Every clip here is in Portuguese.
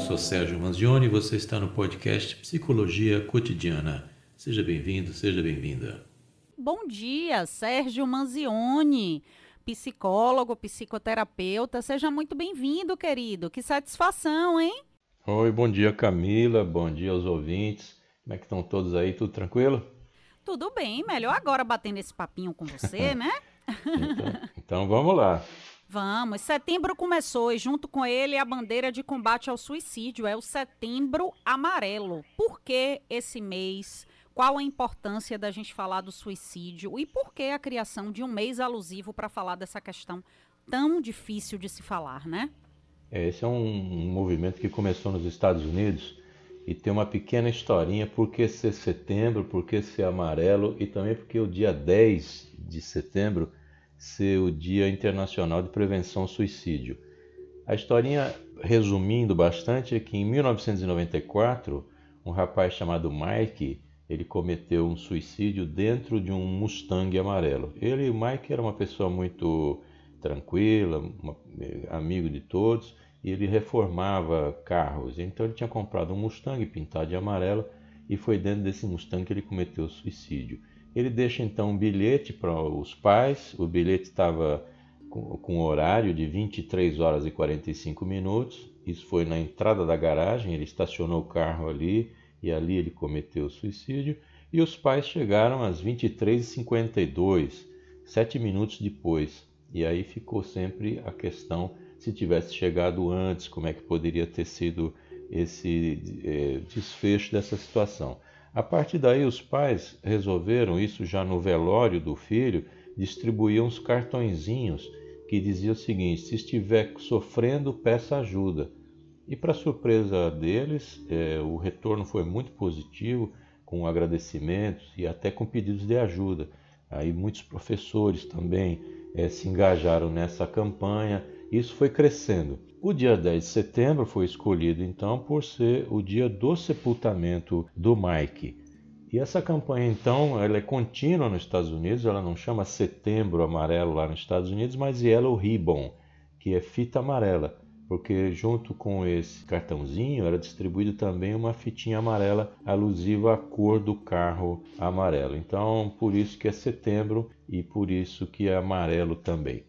sou Sérgio Manzioni e você está no podcast Psicologia Cotidiana. Seja bem-vindo, seja bem-vinda. Bom dia, Sérgio Manzioni, psicólogo, psicoterapeuta. Seja muito bem-vindo, querido. Que satisfação, hein? Oi, bom dia, Camila. Bom dia aos ouvintes. Como é que estão todos aí? Tudo tranquilo? Tudo bem, melhor agora batendo esse papinho com você, né? então, então vamos lá. Vamos. Setembro começou e junto com ele a bandeira de combate ao suicídio é o Setembro Amarelo. Por que esse mês? Qual a importância da gente falar do suicídio e por que a criação de um mês alusivo para falar dessa questão tão difícil de se falar, né? É, esse é um, um movimento que começou nos Estados Unidos e tem uma pequena historinha por que ser setembro, por que ser amarelo e também porque o dia 10 de setembro ser o Dia Internacional de Prevenção ao Suicídio. A historinha, resumindo bastante, é que em 1994, um rapaz chamado Mike, ele cometeu um suicídio dentro de um Mustang amarelo. Ele, o Mike, era uma pessoa muito tranquila, uma, amigo de todos, e ele reformava carros. Então ele tinha comprado um Mustang pintado de amarelo e foi dentro desse Mustang que ele cometeu o suicídio. Ele deixa então um bilhete para os pais. O bilhete estava com, com horário de 23 horas e 45 minutos. Isso foi na entrada da garagem. Ele estacionou o carro ali e ali ele cometeu o suicídio. E os pais chegaram às 23h52, sete minutos depois. E aí ficou sempre a questão se tivesse chegado antes, como é que poderia ter sido esse é, desfecho dessa situação. A partir daí, os pais resolveram, isso já no velório do filho, distribuir uns cartõezinhos que dizia o seguinte: se estiver sofrendo, peça ajuda. E, para surpresa deles, é, o retorno foi muito positivo, com agradecimentos e até com pedidos de ajuda. Aí muitos professores também é, se engajaram nessa campanha. Isso foi crescendo. O dia 10 de setembro foi escolhido então por ser o dia do sepultamento do Mike. E essa campanha então, ela é contínua nos Estados Unidos, ela não chama Setembro Amarelo lá nos Estados Unidos, mas Yellow Ribbon, que é fita amarela, porque junto com esse cartãozinho era distribuído também uma fitinha amarela alusiva à cor do carro amarelo. Então, por isso que é setembro e por isso que é amarelo também.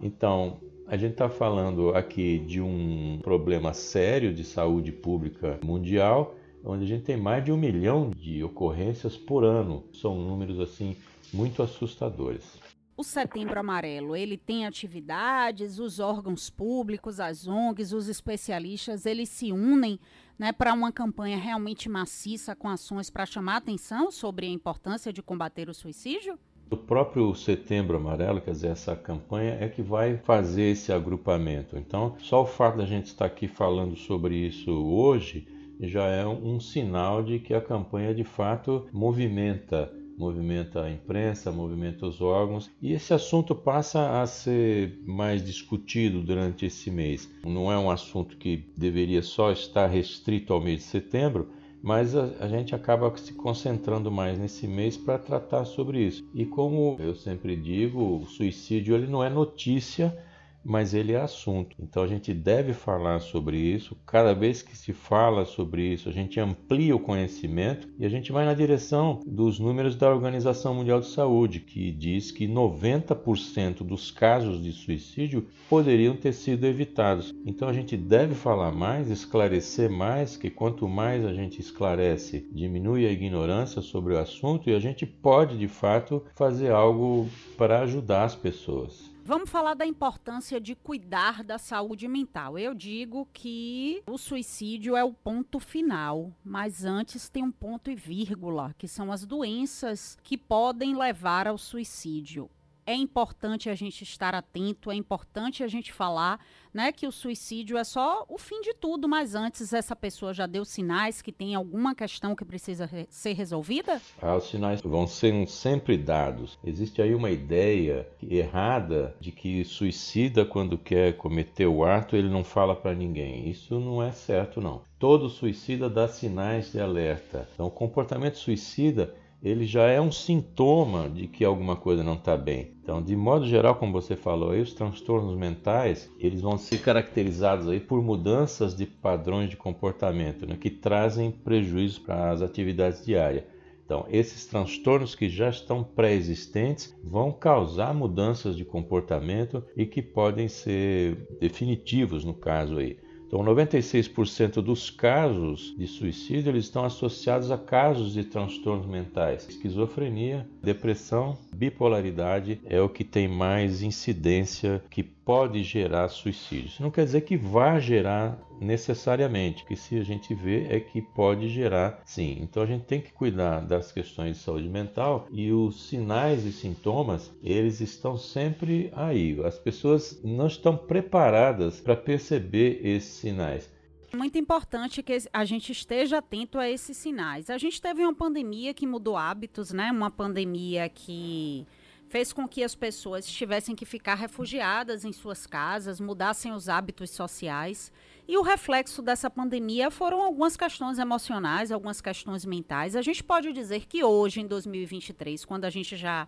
Então, a gente está falando aqui de um problema sério de saúde pública mundial, onde a gente tem mais de um milhão de ocorrências por ano. São números assim muito assustadores. O Setembro Amarelo, ele tem atividades, os órgãos públicos, as ONGs, os especialistas, eles se unem né, para uma campanha realmente maciça com ações para chamar atenção sobre a importância de combater o suicídio? O próprio Setembro Amarelo, quer dizer, essa campanha é que vai fazer esse agrupamento. Então, só o fato da gente estar aqui falando sobre isso hoje já é um sinal de que a campanha de fato movimenta movimenta a imprensa, movimenta os órgãos, e esse assunto passa a ser mais discutido durante esse mês. Não é um assunto que deveria só estar restrito ao mês de setembro, mas a, a, gente acaba se concentrando mais nesse mês para tratar sobre isso. E como eu sempre digo, o suicídio ele não é notícia mas ele é assunto. Então a gente deve falar sobre isso. Cada vez que se fala sobre isso, a gente amplia o conhecimento e a gente vai na direção dos números da Organização Mundial de Saúde, que diz que 90% dos casos de suicídio poderiam ter sido evitados. Então a gente deve falar mais, esclarecer mais, que quanto mais a gente esclarece, diminui a ignorância sobre o assunto e a gente pode de fato fazer algo para ajudar as pessoas. Vamos falar da importância de cuidar da saúde mental. Eu digo que o suicídio é o ponto final, mas antes tem um ponto e vírgula, que são as doenças que podem levar ao suicídio é importante a gente estar atento, é importante a gente falar, né, que o suicídio é só o fim de tudo, mas antes essa pessoa já deu sinais que tem alguma questão que precisa re ser resolvida? Ah, os sinais vão ser sempre dados. Existe aí uma ideia errada de que suicida quando quer cometer o ato, ele não fala para ninguém. Isso não é certo não. Todo suicida dá sinais de alerta. Então, o comportamento suicida ele já é um sintoma de que alguma coisa não está bem. Então, de modo geral, como você falou, aí, os transtornos mentais eles vão ser caracterizados aí por mudanças de padrões de comportamento, né, que trazem prejuízos para as atividades diárias. Então, esses transtornos que já estão pré-existentes vão causar mudanças de comportamento e que podem ser definitivos no caso aí. Então, 96% dos casos de suicídio eles estão associados a casos de transtornos mentais. Esquizofrenia, depressão, bipolaridade é o que tem mais incidência que pode gerar suicídio. Isso não quer dizer que vá gerar necessariamente, que se a gente vê é que pode gerar sim. Então a gente tem que cuidar das questões de saúde mental e os sinais e sintomas, eles estão sempre aí. As pessoas não estão preparadas para perceber esses sinais. Muito importante que a gente esteja atento a esses sinais. A gente teve uma pandemia que mudou hábitos, né? Uma pandemia que fez com que as pessoas tivessem que ficar refugiadas em suas casas, mudassem os hábitos sociais. E o reflexo dessa pandemia foram algumas questões emocionais, algumas questões mentais. A gente pode dizer que hoje, em 2023, quando a gente já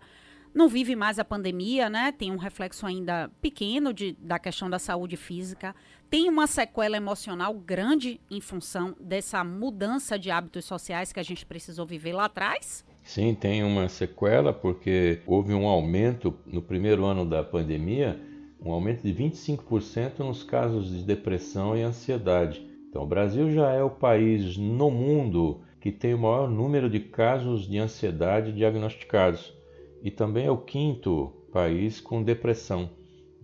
não vive mais a pandemia, né? Tem um reflexo ainda pequeno de, da questão da saúde física. Tem uma sequela emocional grande em função dessa mudança de hábitos sociais que a gente precisou viver lá atrás. Sim, tem uma sequela porque houve um aumento no primeiro ano da pandemia, um aumento de 25% nos casos de depressão e ansiedade. Então, o Brasil já é o país no mundo que tem o maior número de casos de ansiedade diagnosticados e também é o quinto país com depressão.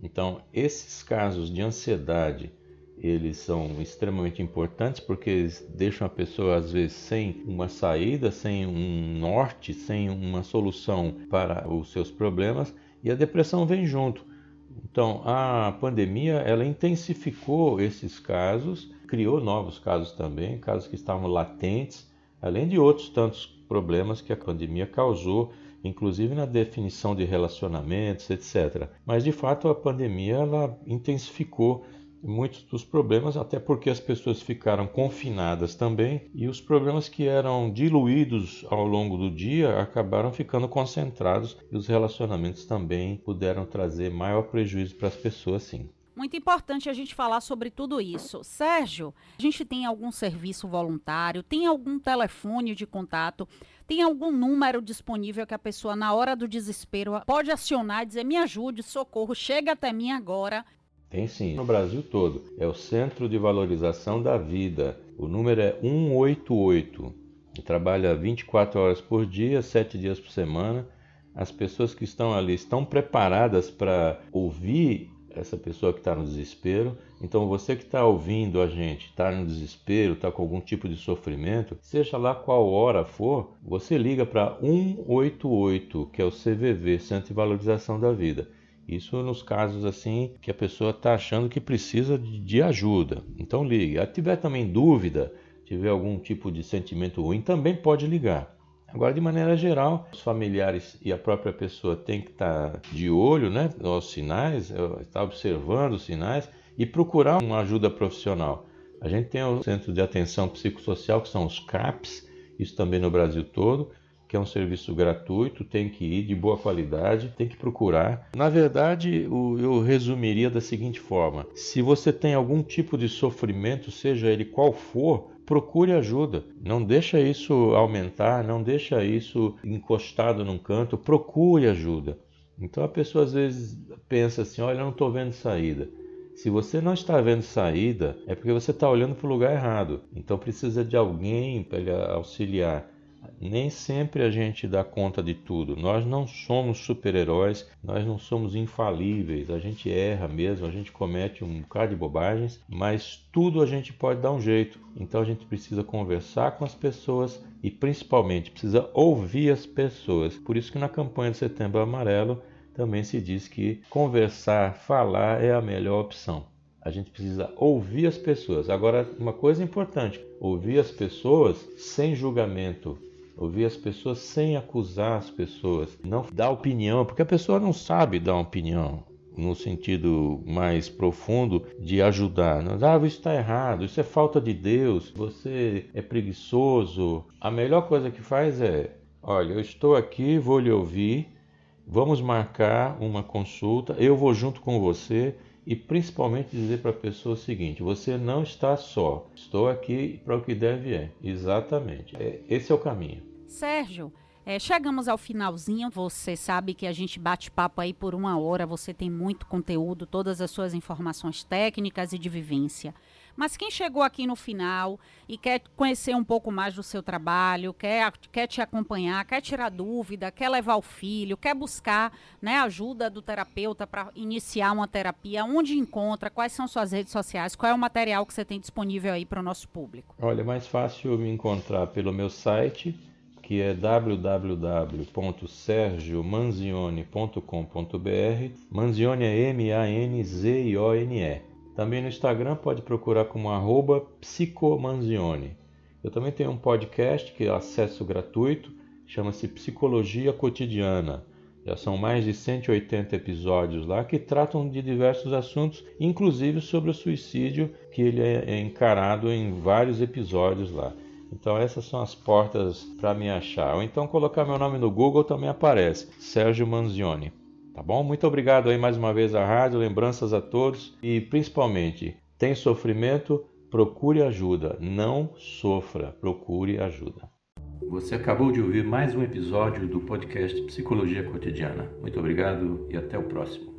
Então, esses casos de ansiedade eles são extremamente importantes porque eles deixam a pessoa às vezes sem uma saída, sem um norte, sem uma solução para os seus problemas e a depressão vem junto. Então, a pandemia ela intensificou esses casos, criou novos casos também, casos que estavam latentes, além de outros tantos problemas que a pandemia causou, inclusive na definição de relacionamentos, etc. Mas de fato a pandemia ela intensificou muitos dos problemas, até porque as pessoas ficaram confinadas também e os problemas que eram diluídos ao longo do dia acabaram ficando concentrados e os relacionamentos também puderam trazer maior prejuízo para as pessoas, sim. Muito importante a gente falar sobre tudo isso. Sérgio, a gente tem algum serviço voluntário, tem algum telefone de contato, tem algum número disponível que a pessoa, na hora do desespero, pode acionar e dizer: me ajude, socorro, chega até mim agora. Tem sim, no Brasil todo. É o Centro de Valorização da Vida. O número é 188. E trabalha 24 horas por dia, 7 dias por semana. As pessoas que estão ali estão preparadas para ouvir essa pessoa que está no desespero. Então, você que está ouvindo a gente, está no desespero, está com algum tipo de sofrimento, seja lá qual hora for, você liga para 188, que é o CVV, Centro de Valorização da Vida. Isso nos casos assim que a pessoa está achando que precisa de, ajuda. Então ligue. Se tiver também dúvida, tiver algum tipo de sentimento ruim, também pode ligar. Agora, de maneira geral, os familiares e a própria pessoa têm que estar tá de olho né, nos sinais, eh, estar observando os sinais e procurar uma ajuda profissional. A gente tem o Centro de Atenção Psicossocial, que são os CAPs, isso também no Brasil todo que é um serviço gratuito, tem que ir de boa qualidade, tem que procurar. Na verdade, eu resumiria da seguinte forma: se você tem algum tipo de sofrimento, seja ele qual for, procure ajuda. Não deixa isso aumentar, não deixa isso encostado num canto, procure ajuda. Então a pessoa às vezes pensa assim: olha, eu não estou vendo saída. Se você não está vendo saída, é porque você está olhando para o lugar errado. Então precisa de alguém para lhe auxiliar nem sempre a gente dá conta de tudo. Nós não somos super-heróis, nós não somos infalíveis. A gente erra mesmo, a gente comete um bocado de bobagens, mas tudo a gente pode dar um jeito. Então a gente precisa conversar com as pessoas e principalmente precisa ouvir as pessoas. Por isso que na campanha de Setembro Amarelo também se diz que conversar, falar é a melhor opção. A gente precisa ouvir as pessoas. Agora, uma coisa importante: ouvir as pessoas sem julgamento, ouvir as pessoas sem acusar as pessoas, não dar opinião, porque a pessoa não sabe dar opinião no sentido mais profundo de ajudar. Não, ah, isso está errado, isso é falta de Deus, você é preguiçoso. A melhor coisa que faz é Olha, eu estou aqui, vou lhe ouvir, vamos marcar uma consulta, eu vou junto com você e principalmente dizer para a pessoa o seguinte: você não está só, estou aqui para o que deve é. Exatamente. É, esse é o caminho. Sérgio, é, chegamos ao finalzinho. Você sabe que a gente bate papo aí por uma hora. Você tem muito conteúdo, todas as suas informações técnicas e de vivência. Mas quem chegou aqui no final e quer conhecer um pouco mais do seu trabalho, quer, quer te acompanhar, quer tirar dúvida, quer levar o filho, quer buscar né, ajuda do terapeuta para iniciar uma terapia, onde encontra, quais são suas redes sociais, qual é o material que você tem disponível aí para o nosso público? Olha, é mais fácil me encontrar pelo meu site que é www.sergiomanzione.com.br. Manzione é M-A-N-Z-I-O-N-E. Também no Instagram pode procurar como arroba psicomanzione. Eu também tenho um podcast que é acesso gratuito, chama-se Psicologia Cotidiana. Já são mais de 180 episódios lá que tratam de diversos assuntos, inclusive sobre o suicídio, que ele é encarado em vários episódios lá. Então essas são as portas para me achar. Ou então colocar meu nome no Google também aparece, Sérgio Manzioni. Tá bom? Muito obrigado aí mais uma vez à rádio, lembranças a todos e principalmente, tem sofrimento, procure ajuda, não sofra, procure ajuda. Você acabou de ouvir mais um episódio do podcast Psicologia Cotidiana. Muito obrigado e até o próximo.